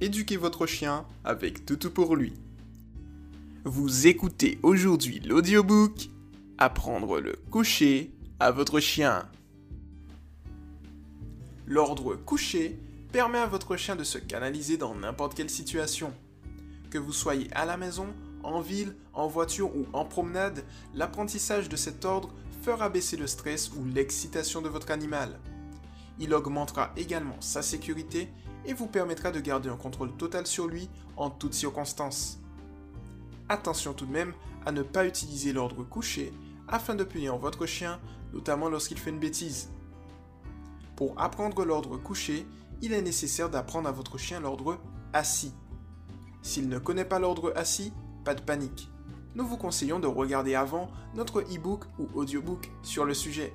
éduquez votre chien avec Toutou pour lui. Vous écoutez aujourd'hui l'audiobook Apprendre le coucher à votre chien. L'ordre coucher permet à votre chien de se canaliser dans n'importe quelle situation. Que vous soyez à la maison, en ville, en voiture ou en promenade, l'apprentissage de cet ordre fera baisser le stress ou l'excitation de votre animal. Il augmentera également sa sécurité et vous permettra de garder un contrôle total sur lui en toutes circonstances. Attention tout de même à ne pas utiliser l'ordre couché afin de punir votre chien, notamment lorsqu'il fait une bêtise. Pour apprendre l'ordre couché, il est nécessaire d'apprendre à votre chien l'ordre assis. S'il ne connaît pas l'ordre assis, pas de panique. Nous vous conseillons de regarder avant notre e-book ou audiobook sur le sujet.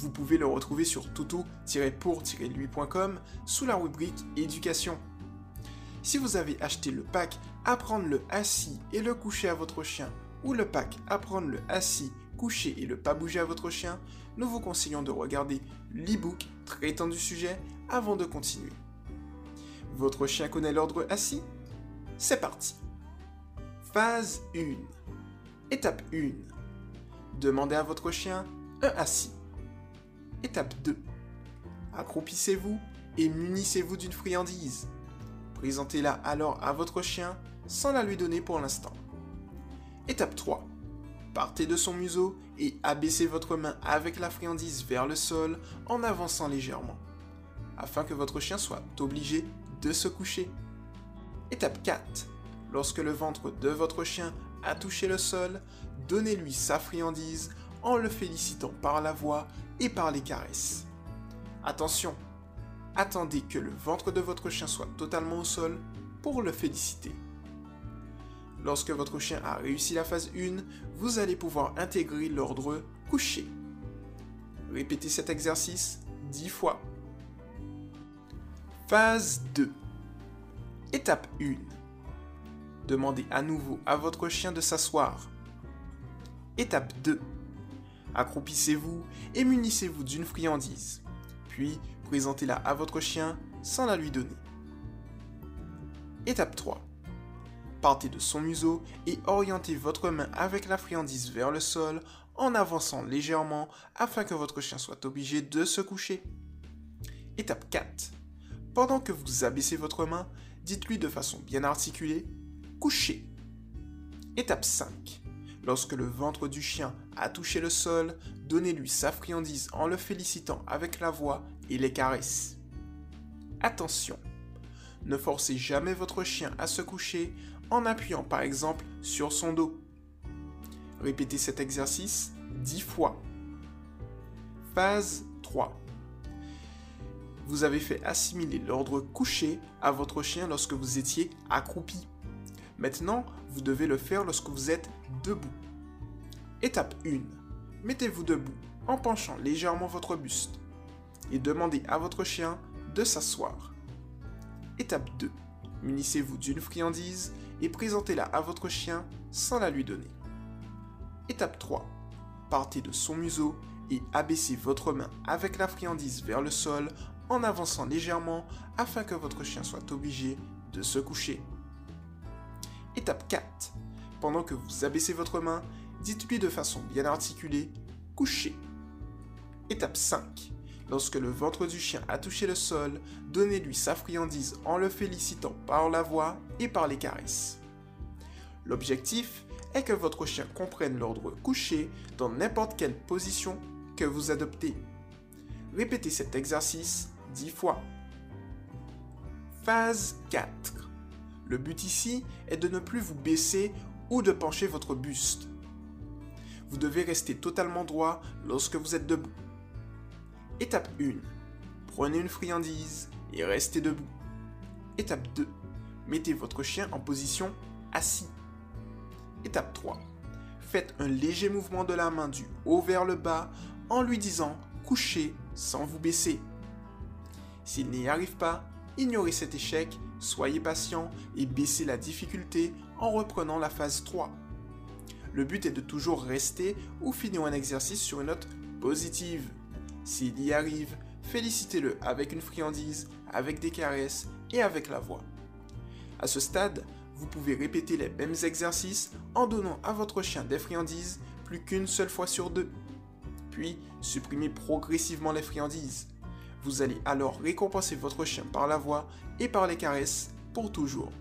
Vous pouvez le retrouver sur toutou-pour-lui.com sous la rubrique éducation. Si vous avez acheté le pack Apprendre le assis et le coucher à votre chien ou le pack Apprendre le assis, coucher et le pas bouger à votre chien, nous vous conseillons de regarder l'e-book traitant du sujet avant de continuer. Votre chien connaît l'ordre assis? C'est parti Phase 1 Étape 1 Demandez à votre chien un assis. Étape 2 Accroupissez-vous et munissez-vous d'une friandise. Présentez-la alors à votre chien sans la lui donner pour l'instant. Étape 3. Partez de son museau et abaissez votre main avec la friandise vers le sol en avançant légèrement, afin que votre chien soit obligé de se coucher. Étape 4. Lorsque le ventre de votre chien a touché le sol, donnez-lui sa friandise en le félicitant par la voix et par les caresses. Attention, attendez que le ventre de votre chien soit totalement au sol pour le féliciter. Lorsque votre chien a réussi la phase 1, vous allez pouvoir intégrer l'ordre coucher. Répétez cet exercice 10 fois. Phase 2. Étape 1. Demandez à nouveau à votre chien de s'asseoir. Étape 2. Accroupissez-vous et munissez-vous d'une friandise. Puis, présentez-la à votre chien sans la lui donner. Étape 3. Partez de son museau et orientez votre main avec la friandise vers le sol en avançant légèrement afin que votre chien soit obligé de se coucher. Étape 4. Pendant que vous abaissez votre main, dites-lui de façon bien articulée Coucher. Étape 5. Lorsque le ventre du chien a touché le sol, donnez-lui sa friandise en le félicitant avec la voix et les caresses. Attention, ne forcez jamais votre chien à se coucher en appuyant par exemple sur son dos. Répétez cet exercice 10 fois. Phase 3. Vous avez fait assimiler l'ordre couché à votre chien lorsque vous étiez accroupi. Maintenant, vous devez le faire lorsque vous êtes debout. Étape 1. Mettez-vous debout en penchant légèrement votre buste et demandez à votre chien de s'asseoir. Étape 2. Munissez-vous d'une friandise et présentez-la à votre chien sans la lui donner. Étape 3. Partez de son museau et abaissez votre main avec la friandise vers le sol en avançant légèrement afin que votre chien soit obligé de se coucher. Étape 4. Pendant que vous abaissez votre main, dites-lui de façon bien articulée coucher. Étape 5. Lorsque le ventre du chien a touché le sol, donnez-lui sa friandise en le félicitant par la voix et par les caresses. L'objectif est que votre chien comprenne l'ordre coucher dans n'importe quelle position que vous adoptez. Répétez cet exercice 10 fois. Phase 4. Le but ici est de ne plus vous baisser ou de pencher votre buste. Vous devez rester totalement droit lorsque vous êtes debout. Étape 1. Prenez une friandise et restez debout. Étape 2. Mettez votre chien en position assis. Étape 3. Faites un léger mouvement de la main du haut vers le bas en lui disant couchez sans vous baisser. S'il n'y arrive pas, ignorez cet échec, soyez patient et baissez la difficulté en reprenant la phase 3. Le but est de toujours rester ou finir un exercice sur une note positive. S'il y arrive, félicitez-le avec une friandise, avec des caresses et avec la voix. À ce stade, vous pouvez répéter les mêmes exercices en donnant à votre chien des friandises plus qu'une seule fois sur deux. Puis, supprimez progressivement les friandises. Vous allez alors récompenser votre chien par la voix et par les caresses pour toujours.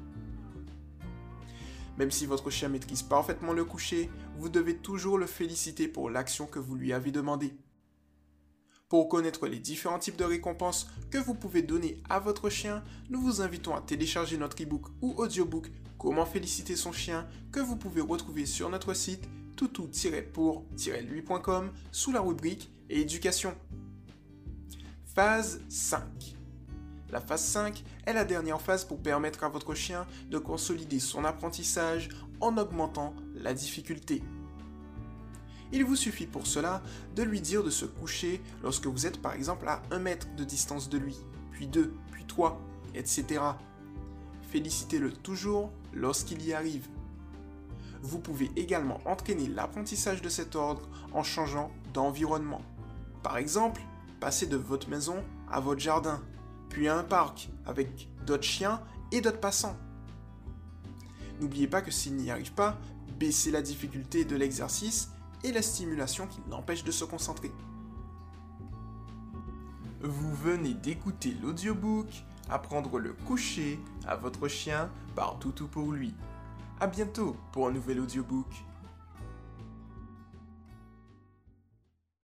Même si votre chien maîtrise parfaitement le coucher, vous devez toujours le féliciter pour l'action que vous lui avez demandée. Pour connaître les différents types de récompenses que vous pouvez donner à votre chien, nous vous invitons à télécharger notre e-book ou audiobook Comment féliciter son chien que vous pouvez retrouver sur notre site toutou-pour-lui.com sous la rubrique Éducation. Phase 5. La phase 5 est la dernière phase pour permettre à votre chien de consolider son apprentissage en augmentant la difficulté. Il vous suffit pour cela de lui dire de se coucher lorsque vous êtes par exemple à 1 mètre de distance de lui, puis 2, puis 3, etc. Félicitez-le toujours lorsqu'il y arrive. Vous pouvez également entraîner l'apprentissage de cet ordre en changeant d'environnement. Par exemple, passer de votre maison à votre jardin, puis à un parc avec d'autres chiens et d'autres passants. N'oubliez pas que s'il n'y arrive pas, baissez la difficulté de l'exercice et la stimulation qui l'empêche de se concentrer. Vous venez d'écouter l'audiobook Apprendre le coucher à votre chien par Toutou pour lui. A bientôt pour un nouvel audiobook.